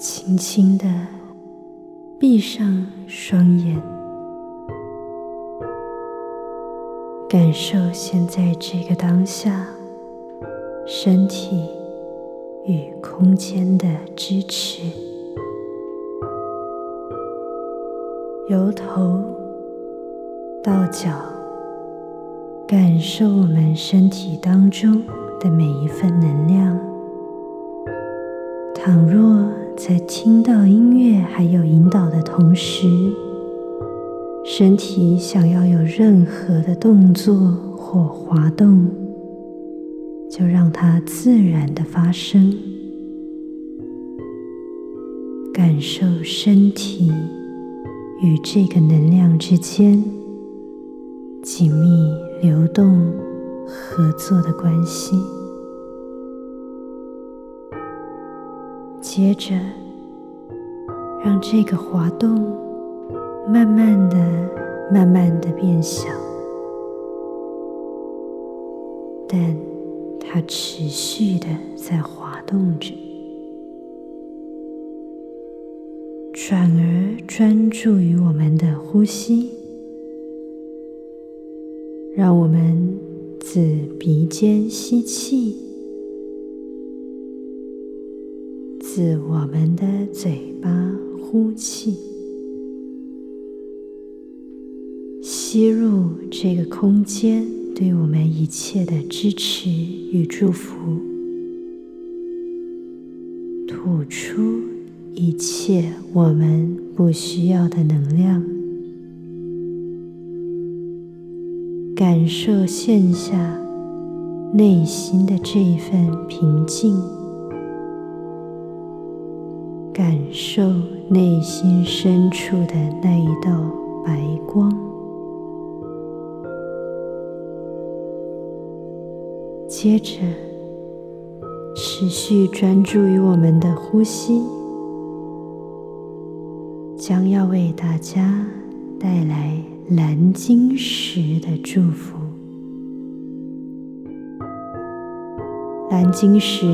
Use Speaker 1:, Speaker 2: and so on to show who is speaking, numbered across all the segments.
Speaker 1: 轻轻的闭上双眼，感受现在这个当下，身体与空间的支持，由头到脚，感受我们身体当中的每一份能量。倘若在听到音乐还有引导的同时，身体想要有任何的动作或滑动，就让它自然的发生，感受身体与这个能量之间紧密流动合作的关系。接着，让这个滑动慢慢的、慢慢的变小，但它持续的在滑动着。转而专注于我们的呼吸，让我们自鼻尖吸气。自我们的嘴巴呼气，吸入这个空间对我们一切的支持与祝福，吐出一切我们不需要的能量，感受线下内心的这一份平静。感受内心深处的那一道白光，接着持续专注于我们的呼吸，将要为大家带来蓝晶石的祝福。蓝晶石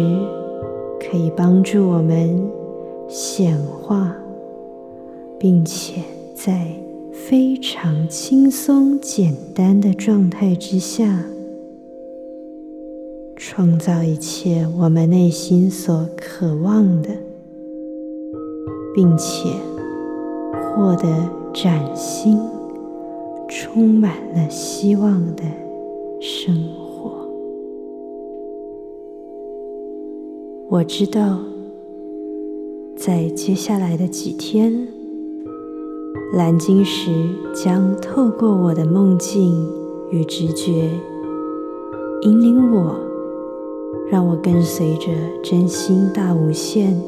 Speaker 1: 可以帮助我们。显化，并且在非常轻松、简单的状态之下，创造一切我们内心所渴望的，并且获得崭新、充满了希望的生活。我知道。在接下来的几天，蓝晶石将透过我的梦境与直觉，引领我，让我跟随着真心大无限，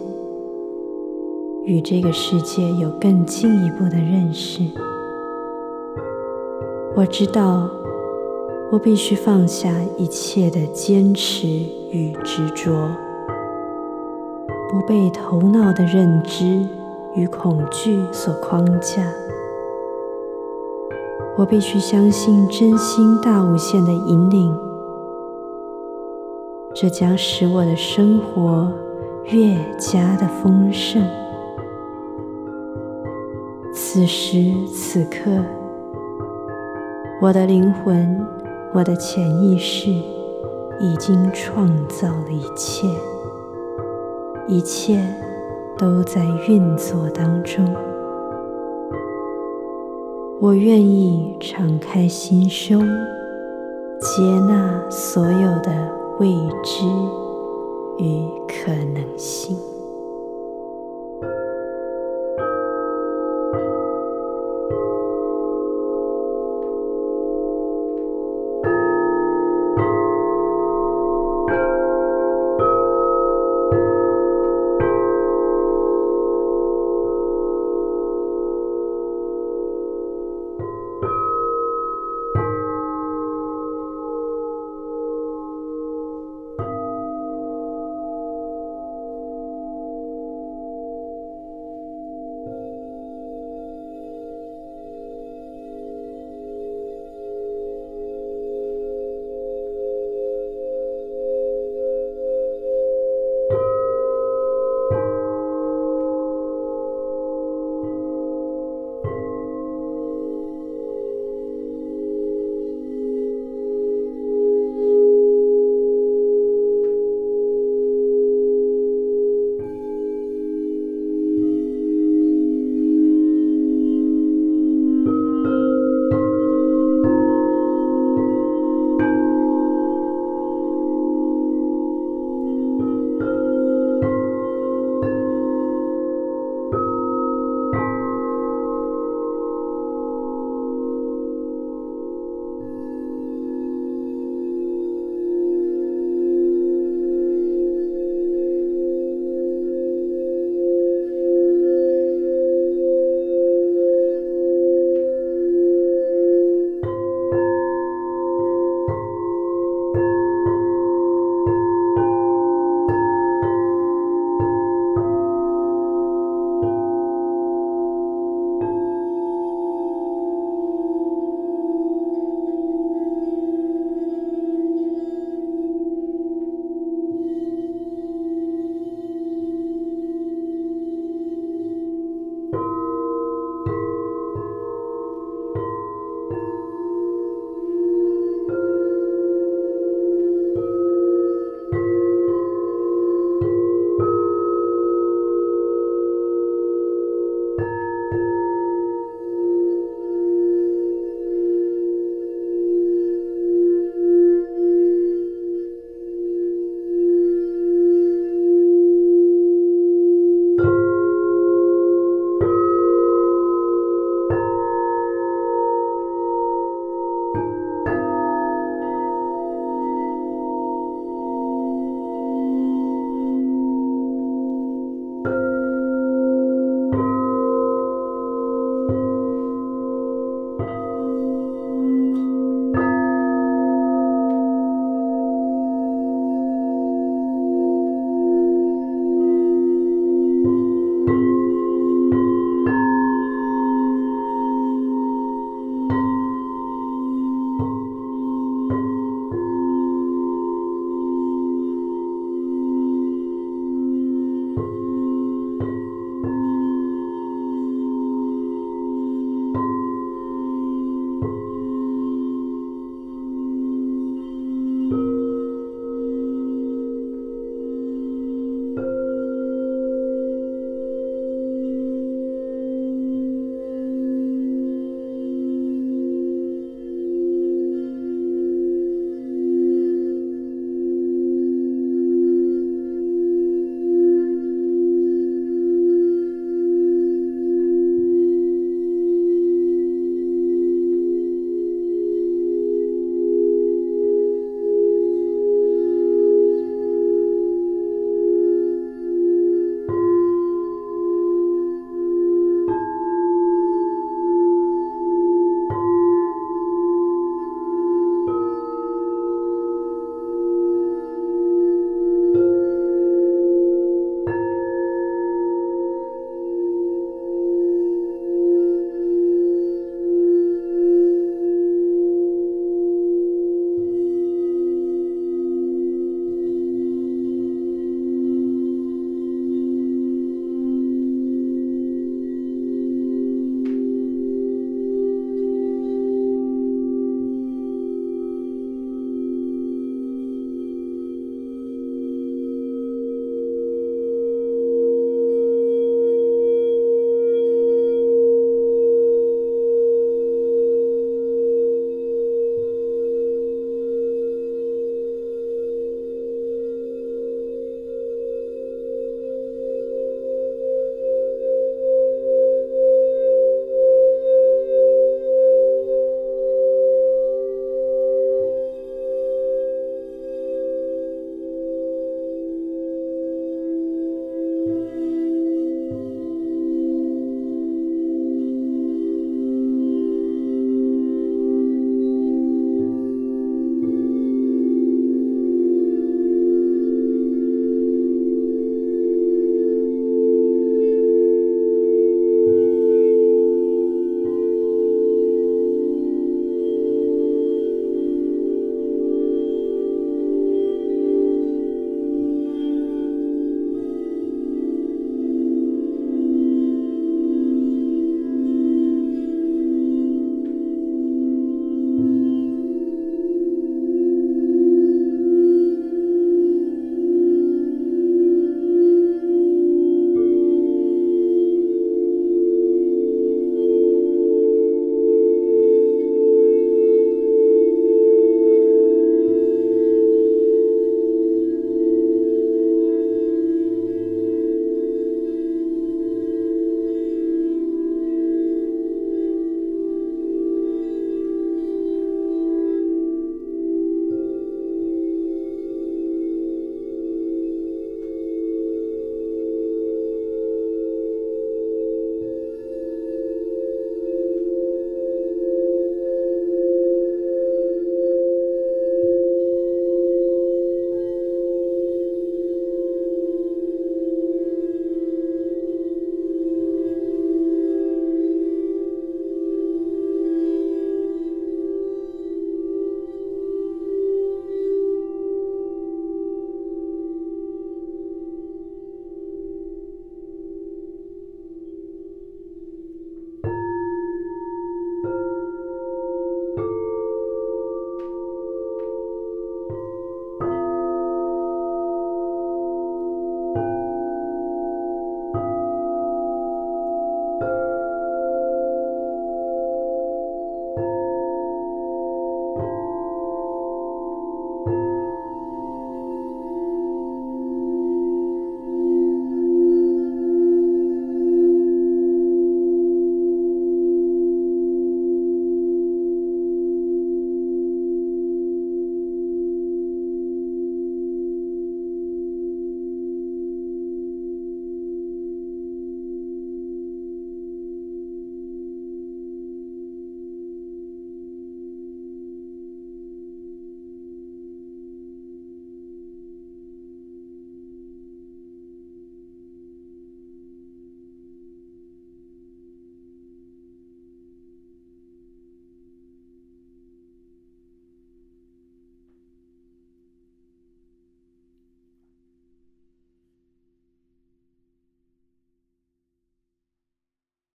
Speaker 1: 与这个世界有更进一步的认识。我知道，我必须放下一切的坚持与执着。不被头脑的认知与恐惧所框架，我必须相信真心大无限的引领，这将使我的生活越加的丰盛。此时此刻，我的灵魂，我的潜意识已经创造了一切。一切都在运作当中，我愿意敞开心胸，接纳所有的未知与可能性。